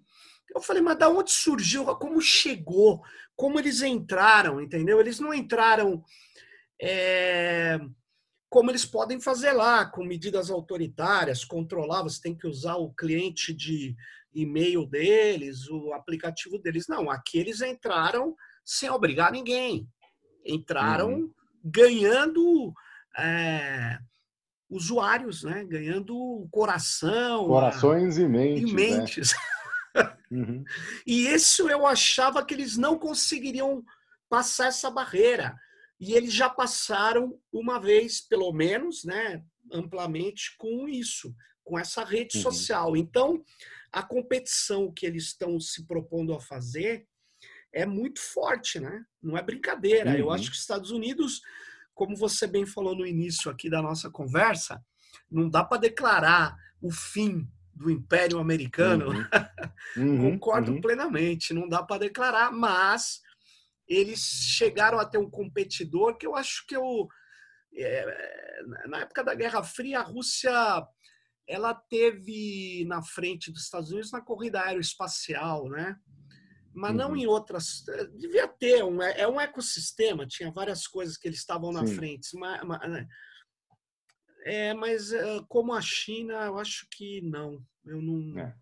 eu falei, mas da onde surgiu? Como chegou? Como eles entraram? Entendeu? Eles não entraram. É como eles podem fazer lá, com medidas autoritárias, controlar, você tem que usar o cliente de e-mail deles, o aplicativo deles. Não, aqui eles entraram sem obrigar ninguém. Entraram uhum. ganhando é, usuários, né? Ganhando coração. Corações a... e mentes. E mentes. Né? uhum. E isso eu achava que eles não conseguiriam passar essa barreira. E eles já passaram uma vez, pelo menos, né? Amplamente com isso, com essa rede uhum. social. Então, a competição que eles estão se propondo a fazer é muito forte, né? Não é brincadeira. Uhum. Eu acho que os Estados Unidos como você bem falou no início aqui da nossa conversa, não dá para declarar o fim do Império Americano. Uhum. Uhum. Concordo uhum. plenamente, não dá para declarar, mas eles chegaram a ter um competidor que eu acho que eu é, na época da Guerra Fria a Rússia ela teve na frente dos Estados Unidos na corrida aeroespacial, né? mas uhum. não em outras. Eh, devia ter, um, é, é um ecossistema, tinha várias coisas que eles estavam na Sim. frente. Mas, mas, né? é, mas eh, como a China, eu acho que não. Eu não. É.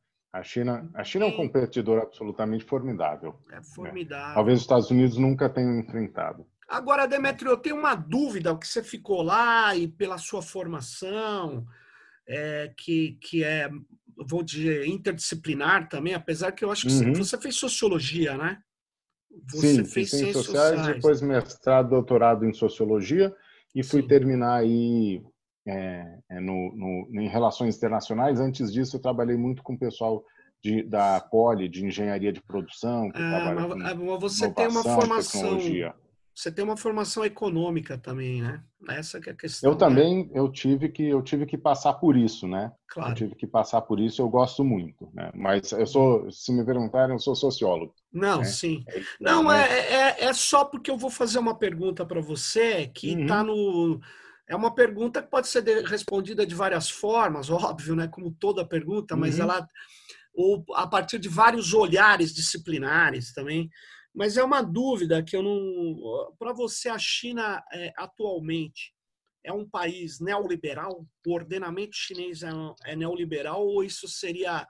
A China, a China é um competidor absolutamente formidável. É né? formidável. Né? Talvez os Estados Unidos nunca tenham enfrentado. Agora, Demetrio, eu tenho uma dúvida, o que você ficou lá e pela sua formação, é, que, que é vou dizer, interdisciplinar também, apesar que eu acho que uhum. você fez sociologia, né? Você Sim, fez ciências sociais, sociais, depois mestrado, doutorado em sociologia e fui Sim. terminar aí é, é, no, no, em relações internacionais. Antes disso, eu trabalhei muito com o pessoal de, da Poli, de engenharia de produção. Que ah, mas, mas você tem uma formação. Você tem uma formação econômica também, né? Essa que é a questão. Eu né? também, eu tive que eu tive que passar por isso, né? Claro. Eu tive que passar por isso. Eu gosto muito, né? Mas eu sou, se me perguntarem, eu sou sociólogo. Não, né? sim. É, Não é, é, é, só porque eu vou fazer uma pergunta para você que está uhum. no é uma pergunta que pode ser respondida de várias formas, óbvio, né? Como toda pergunta, mas uhum. ela ou a partir de vários olhares disciplinares também. Mas é uma dúvida que eu não. Para você, a China é, atualmente é um país neoliberal? O ordenamento chinês é, é neoliberal ou isso seria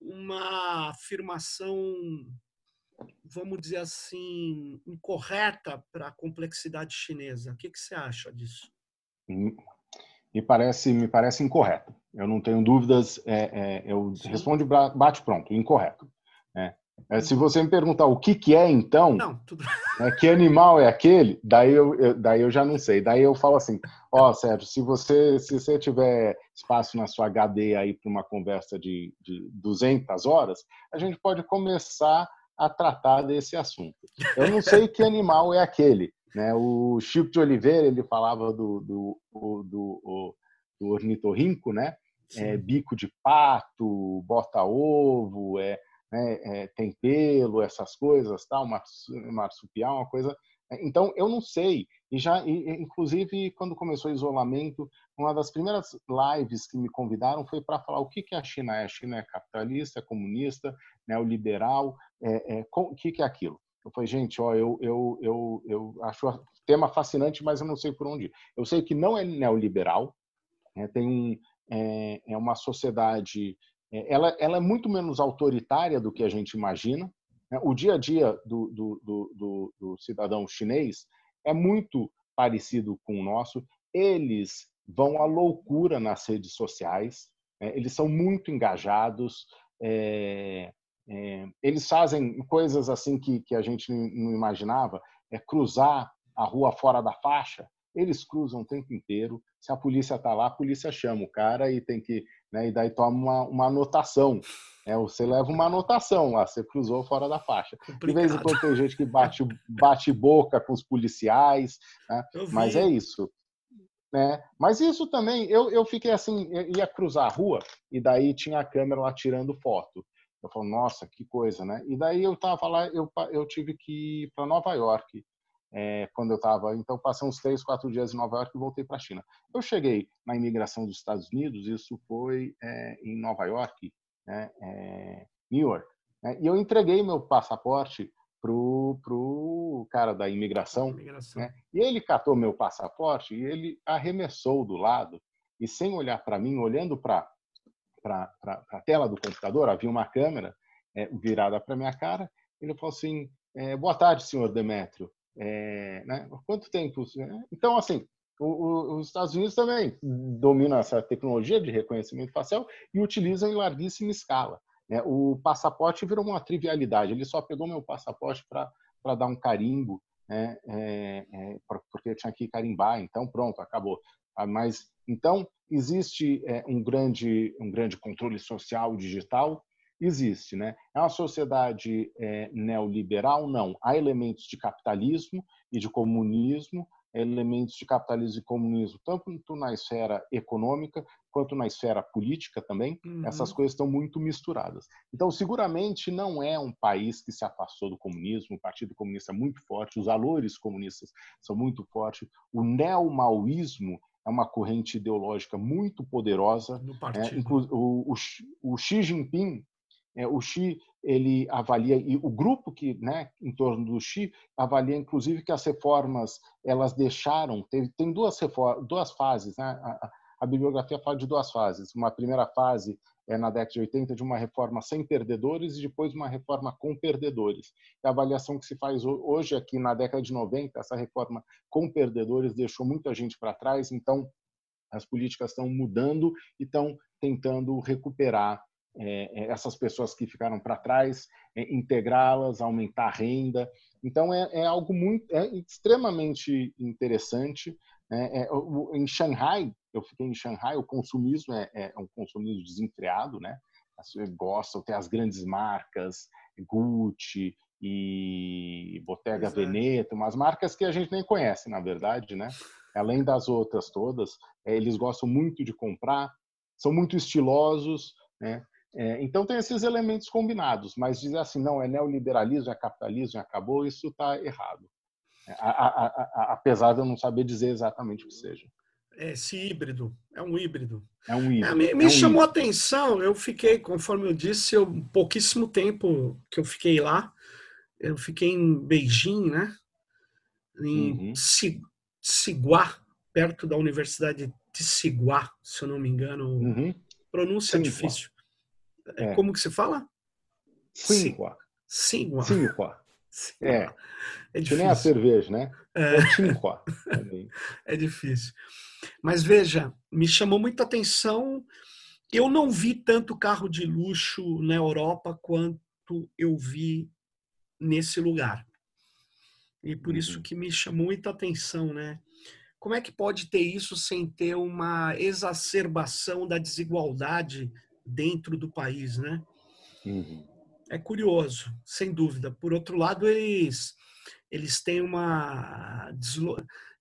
uma afirmação, vamos dizer assim, incorreta para a complexidade chinesa? O que, que você acha disso? Me parece, me parece incorreto. Eu não tenho dúvidas. É, é, eu Sim. respondo bate pronto, incorreto. É, é, se você me perguntar o que, que é, então, não, tudo... né, que animal é aquele, daí eu, eu, daí eu já não sei. Daí eu falo assim, ó, oh, Sérgio, se você, se você tiver espaço na sua HD aí para uma conversa de, de 200 horas, a gente pode começar a tratar desse assunto. Eu não sei que animal é aquele. Né? O Chico de Oliveira, ele falava do, do, do, do, do ornitorrinco, né? É, bico de pato, bota ovo, é, né, é, tem pelo, essas coisas, tal, marsupial, uma coisa. Né, então, eu não sei. E já, e, inclusive, quando começou o isolamento, uma das primeiras lives que me convidaram foi para falar o que, que a China é. A China é capitalista, é comunista, neoliberal, é, é, o que, que é aquilo? Eu falei, gente, ó, eu, eu, eu, eu acho o tema fascinante, mas eu não sei por onde. Eu sei que não é neoliberal, né, tem um, é, é uma sociedade é, ela, ela é muito menos autoritária do que a gente imagina. Né? O dia a dia do, do, do, do cidadão chinês é muito parecido com o nosso. Eles vão à loucura nas redes sociais, né? eles são muito engajados, é, é, eles fazem coisas assim que, que a gente não imaginava, é cruzar a rua fora da faixa, eles cruzam o tempo inteiro. Se a polícia está lá, a polícia chama o cara e tem que né? E daí toma uma, uma anotação. Né? Você leva uma anotação lá, você cruzou fora da faixa. Complicado. De vez em quando tem gente que bate, bate boca com os policiais, né? mas é isso. Né? Mas isso também, eu, eu fiquei assim, eu ia cruzar a rua e daí tinha a câmera lá tirando foto. Eu falo, nossa, que coisa, né? E daí eu tava lá, eu, eu tive que ir para Nova York é, quando eu estava. Então, passei uns três, quatro dias em Nova York e voltei para a China. Eu cheguei na imigração dos Estados Unidos, isso foi é, em Nova York, né, é, New York. Né, e eu entreguei meu passaporte pro, pro cara da imigração, imigração. Né, e ele catou meu passaporte e ele arremessou do lado e sem olhar para mim, olhando para para a tela do computador, havia uma câmera virada para minha cara. Ele falou assim: "Boa tarde, senhor Demétrio. É, né? Quanto tempo? Então, assim, os Estados Unidos também dominam essa tecnologia de reconhecimento facial e utilizam em larguíssima escala. Né? O passaporte virou uma trivialidade. Ele só pegou meu passaporte para dar um carimbo, né? é, é, porque eu tinha que carimbar. Então, pronto, acabou. Ah, mas então existe é, um grande um grande controle social digital existe, né? É uma sociedade é, neoliberal? Não. Há elementos de capitalismo e de comunismo, elementos de capitalismo e comunismo tanto na esfera econômica quanto na esfera política também. Uhum. Essas coisas estão muito misturadas. Então, seguramente não é um país que se afastou do comunismo. O Partido Comunista é muito forte, os valores comunistas são muito fortes. O neomaoísmo é uma corrente ideológica muito poderosa. É, o, o, o Xi Jinping o Xi ele avalia e o grupo que, né, em torno do Xi avalia inclusive que as reformas elas deixaram tem, tem duas reformas, duas fases, né? A, a, bibliografia fala de duas fases. Uma primeira fase é na década de 80 de uma reforma sem perdedores e depois uma reforma com perdedores. a avaliação que se faz hoje aqui na década de 90, essa reforma com perdedores deixou muita gente para trás, então as políticas estão mudando e estão tentando recuperar é, é, essas pessoas que ficaram para trás, é, integrá-las, aumentar a renda. Então é, é algo muito, é extremamente interessante. Né? É, em Xangai, eu fiquei em Xangai, o consumismo é, é um consumismo desenfreado, né? Gostam, tem as grandes marcas, Gucci e Bottega Veneta, umas marcas que a gente nem conhece, na verdade, né? Além das outras todas, eles gostam muito de comprar, são muito estilosos, né? É, então tem esses elementos combinados, mas dizer assim, não, é neoliberalismo, é capitalismo, acabou, isso está errado. É, a, a, a, apesar de eu não saber dizer exatamente o que seja. É esse híbrido, é um híbrido. É um híbrido. É, me, me é um chamou a atenção, eu fiquei, conforme eu disse, eu, pouquíssimo tempo que eu fiquei lá, eu fiquei em Beijing, né? Em uhum. Siguá, perto da Universidade de Siguá, se eu não me engano. Uhum. Pronúncia Sim, difícil. É. Como que se fala? Cinqua. Cinqua. Cinqua. É. É difícil. Que nem a cerveja, né? É, é cinqua. é difícil. Mas veja, me chamou muita atenção. Eu não vi tanto carro de luxo na Europa quanto eu vi nesse lugar. E por uhum. isso que me chamou muita atenção, né? Como é que pode ter isso sem ter uma exacerbação da desigualdade dentro do país, né? Uhum. É curioso, sem dúvida. Por outro lado, eles eles têm uma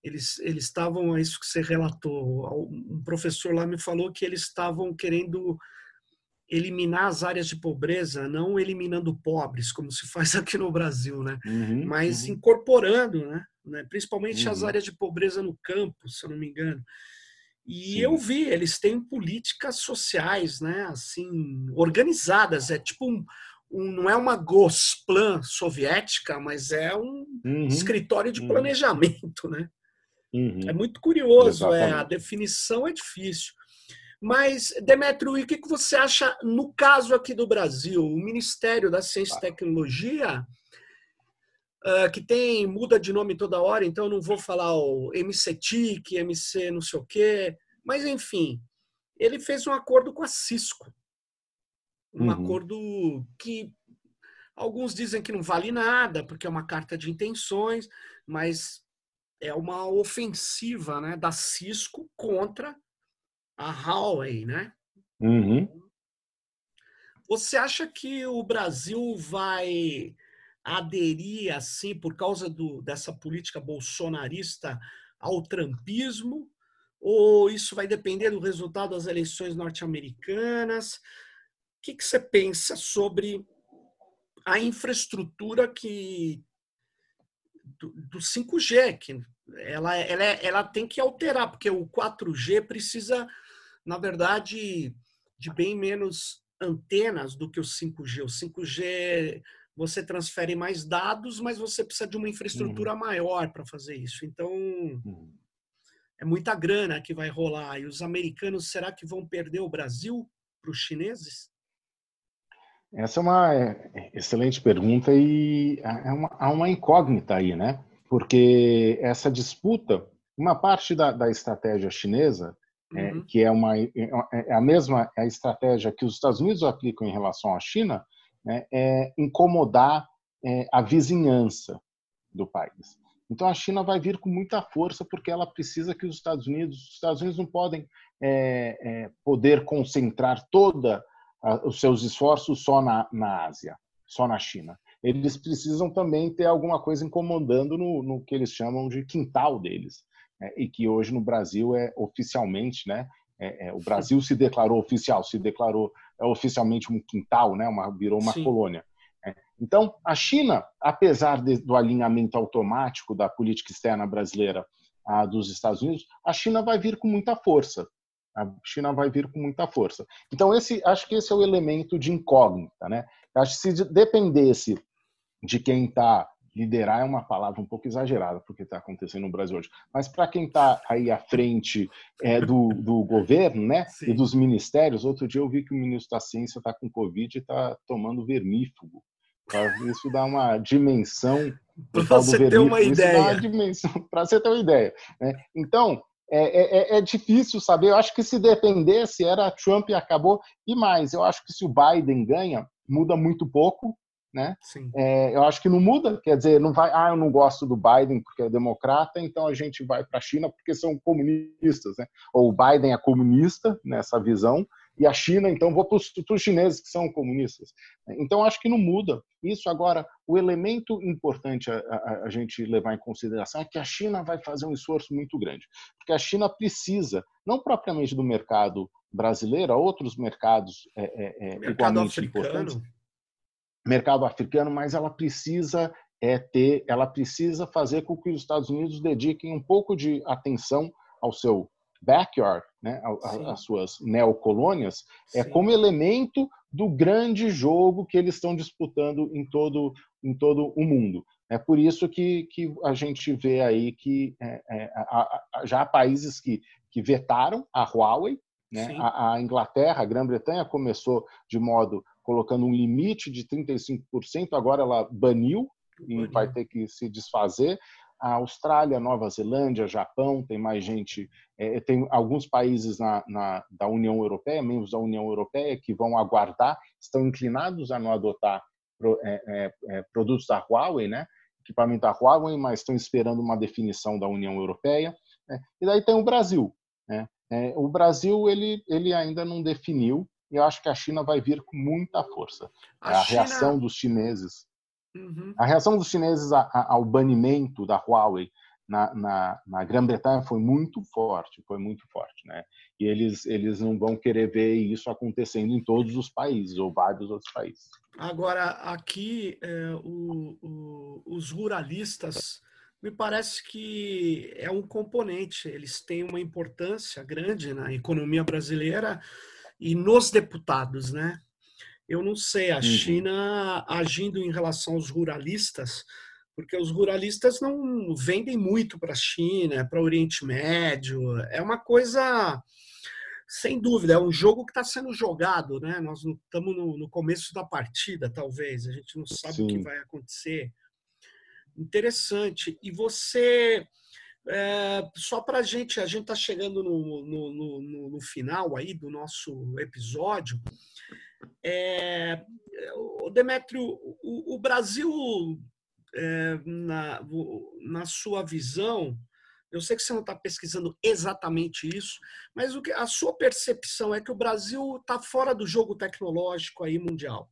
eles eles estavam é isso que você relatou. Um professor lá me falou que eles estavam querendo eliminar as áreas de pobreza, não eliminando pobres, como se faz aqui no Brasil, né? Uhum, Mas uhum. incorporando, né? Principalmente as uhum. áreas de pobreza no campo, se eu não me engano. E Sim. eu vi, eles têm políticas sociais, né, assim, organizadas. É tipo um, um não é uma Gosplan soviética, mas é um uhum. escritório de uhum. planejamento, né? Uhum. É muito curioso, é, a definição é difícil. Mas, Demetrio, e o que você acha no caso aqui do Brasil? O Ministério da Ciência e Tecnologia, uh, que tem, muda de nome toda hora, então eu não vou falar o MCTIC, MC não sei o quê, mas enfim, ele fez um acordo com a Cisco. Um uhum. acordo que alguns dizem que não vale nada, porque é uma carta de intenções, mas é uma ofensiva né, da Cisco contra a Huawei, né? Uhum. Você acha que o Brasil vai aderir assim por causa do, dessa política bolsonarista ao trumpismo? Ou isso vai depender do resultado das eleições norte-americanas? O que, que você pensa sobre a infraestrutura que do, do 5G, que ela, ela, ela tem que alterar, porque o 4G precisa na verdade, de bem menos antenas do que o 5G. O 5G você transfere mais dados, mas você precisa de uma infraestrutura uhum. maior para fazer isso. Então, uhum. é muita grana que vai rolar. E os americanos, será que vão perder o Brasil para os chineses? Essa é uma é, excelente pergunta e é uma, há uma incógnita aí, né? Porque essa disputa Uma parte da, da estratégia chinesa, é, uhum. que é, uma, é, é a mesma a estratégia que os Estados Unidos aplicam em relação à China, né, é incomodar é, a vizinhança do país. Então a China vai vir com muita força porque ela precisa que os Estados Unidos, os Estados Unidos não podem é, é, poder concentrar toda a, os seus esforços só na, na Ásia, só na China. Eles precisam também ter alguma coisa incomodando no, no que eles chamam de quintal deles, né? e que hoje no Brasil é oficialmente, né? É, é, o Brasil se declarou oficial, se declarou é, oficialmente um quintal, né? Uma, virou uma Sim. colônia. É. Então, a China, apesar de, do alinhamento automático da política externa brasileira a dos Estados Unidos, a China vai vir com muita força. A China vai vir com muita força. Então, esse, acho que esse é o elemento de incógnita. Né? Acho que se dependesse de quem está liderar é uma palavra um pouco exagerada porque está acontecendo no Brasil hoje. Mas para quem está aí à frente é, do, do governo, né, Sim. e dos ministérios, outro dia eu vi que o ministro da Ciência está com Covid e está tomando vermífugo. Isso dá uma dimensão. Para você ter uma ideia. Para você ter uma ideia. Então, é, é, é, difícil saber. Eu acho que se dependesse, era Trump e acabou. E mais, eu acho que se o Biden ganha, muda muito pouco. Né? É, eu acho que não muda, quer dizer, não vai, ah, eu não gosto do Biden porque é democrata, então a gente vai para a China porque são comunistas, né? Ou o Biden é comunista nessa visão e a China, então vou para os chineses que são comunistas. Então acho que não muda. Isso agora, o elemento importante a, a, a, gente levar em consideração é que a China vai fazer um esforço muito grande, porque a China precisa, não propriamente do mercado brasileiro, outros mercados é, é, é mercado igualmente africano. importantes, mercado africano, mas ela precisa é ter, ela precisa fazer com que os Estados Unidos dediquem um pouco de atenção ao seu backyard, né, as suas neocolônias, é como elemento do grande jogo que eles estão disputando em todo, em todo o mundo. É por isso que, que a gente vê aí que é, é, a, a, já há países que, que vetaram a Huawei, né? a, a Inglaterra, a Grã-Bretanha começou de modo colocando um limite de 35%, agora ela baniu e vai ter que se desfazer a Austrália, Nova Zelândia, Japão, tem mais gente, é, tem alguns países na, na, da União Europeia, membros da União Europeia, que vão aguardar, estão inclinados a não adotar pro, é, é, é produtos da Huawei, né? equipamento da Huawei, mas estão esperando uma definição da União Europeia. Né? E daí tem o Brasil. Né? É, o Brasil ele, ele ainda não definiu, eu acho que a China vai vir com muita força. A, a China... reação dos chineses Uhum. A reação dos chineses ao banimento da Huawei na, na, na Grã-Bretanha foi muito forte, foi muito forte, né? E eles eles não vão querer ver isso acontecendo em todos os países ou vários outros países. Agora aqui é, o, o, os ruralistas me parece que é um componente, eles têm uma importância grande na economia brasileira e nos deputados, né? Eu não sei, a uhum. China agindo em relação aos ruralistas, porque os ruralistas não vendem muito para a China, para o Oriente Médio. É uma coisa, sem dúvida, é um jogo que está sendo jogado, né? Nós estamos no, no, começo da partida, talvez, a gente não sabe Sim. o que vai acontecer. Interessante. E você. É, só para a gente, a gente está chegando no, no, no, no final aí do nosso episódio. É, o Demétrio, o, o Brasil, é, na, na sua visão, eu sei que você não está pesquisando exatamente isso, mas o que, a sua percepção é que o Brasil está fora do jogo tecnológico aí mundial.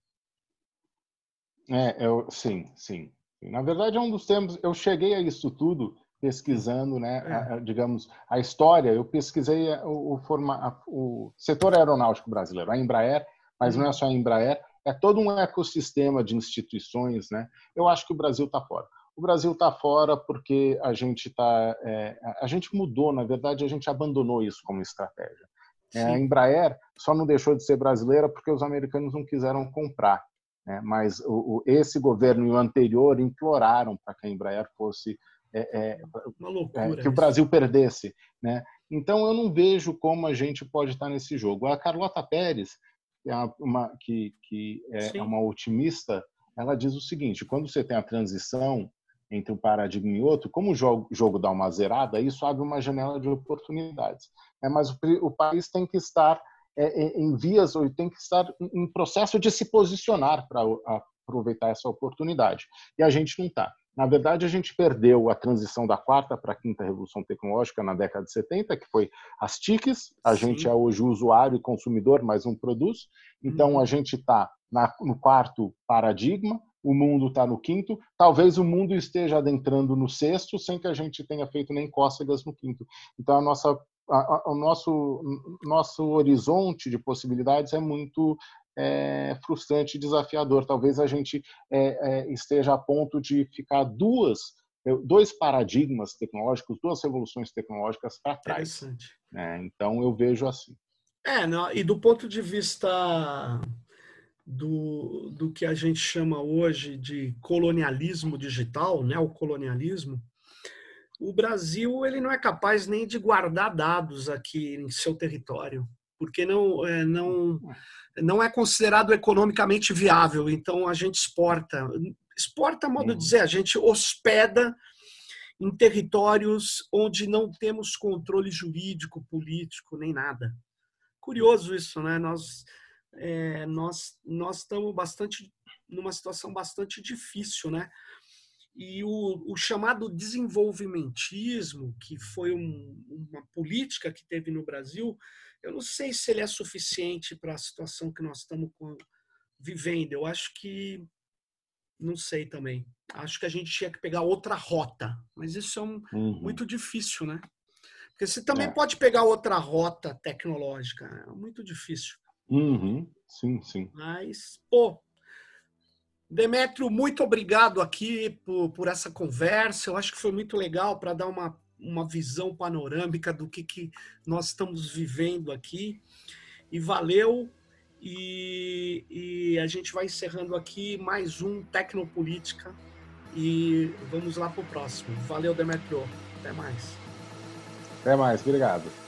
É, eu, sim, sim. Na verdade, é um dos temas. Eu cheguei a isso tudo pesquisando, né, é. a, a, digamos, a história. Eu pesquisei o, o, forma, o setor aeronáutico brasileiro, a Embraer mas não é só a Embraer, é todo um ecossistema de instituições, né? Eu acho que o Brasil está fora. O Brasil está fora porque a gente tá, é, a gente mudou, na verdade, a gente abandonou isso como estratégia. É, a Embraer só não deixou de ser brasileira porque os americanos não quiseram comprar. Né? Mas o, o, esse governo e o anterior imploraram para que a Embraer fosse é, é, é que o Brasil perdesse. Né? Então eu não vejo como a gente pode estar nesse jogo. A Carlota Pérez que é uma, que, que é, é uma otimista, ela diz o seguinte: quando você tem a transição entre um paradigma e outro, como o jogo, jogo dá uma zerada, isso abre uma janela de oportunidades. É, mas o, o, país tem que estar é, em vias, ou tem que estar em processo de se posicionar para aproveitar essa oportunidade. E a gente não está. Na verdade, a gente perdeu a transição da quarta para a quinta revolução tecnológica na década de 70, que foi as TICs. A Sim. gente é hoje usuário e consumidor, mas não produz. Então, uhum. a gente está no quarto paradigma, o mundo está no quinto. Talvez o mundo esteja adentrando no sexto, sem que a gente tenha feito nem cócegas no quinto. Então, a nossa, o nosso, nosso horizonte de possibilidades é muito é, frustrante e desafiador. Talvez a gente é, é, esteja a ponto de ficar duas, é, dois paradigmas tecnológicos, duas revoluções tecnológicas para trás. Né? Então eu vejo assim. É, não, e do ponto de vista do, do que a gente chama hoje de colonialismo digital, neocolonialismo, o Brasil ele não é capaz nem de guardar dados aqui em seu território porque não, é, não, não é considerado economicamente viável. Então a gente exporta. Exporta, modo de dizer, a gente hospeda em territórios onde não temos controle jurídico, político, nem nada. Curioso isso, né? Nós, é, nós, nós estamos bastante numa situação bastante difícil, né? E o, o chamado desenvolvimentismo, que foi um, uma política que teve no Brasil, eu não sei se ele é suficiente para a situação que nós estamos vivendo. Eu acho que não sei também. Acho que a gente tinha que pegar outra rota, mas isso é um, uhum. muito difícil, né? Porque você também é. pode pegar outra rota tecnológica, é muito difícil. Uhum. Sim, sim. Mas, pô, Demetrio, muito obrigado aqui por, por essa conversa. Eu acho que foi muito legal para dar uma uma visão panorâmica do que, que nós estamos vivendo aqui. E valeu. E, e a gente vai encerrando aqui mais um Tecnopolítica. E vamos lá para o próximo. Valeu, Demetrio. Até mais. Até mais. Obrigado.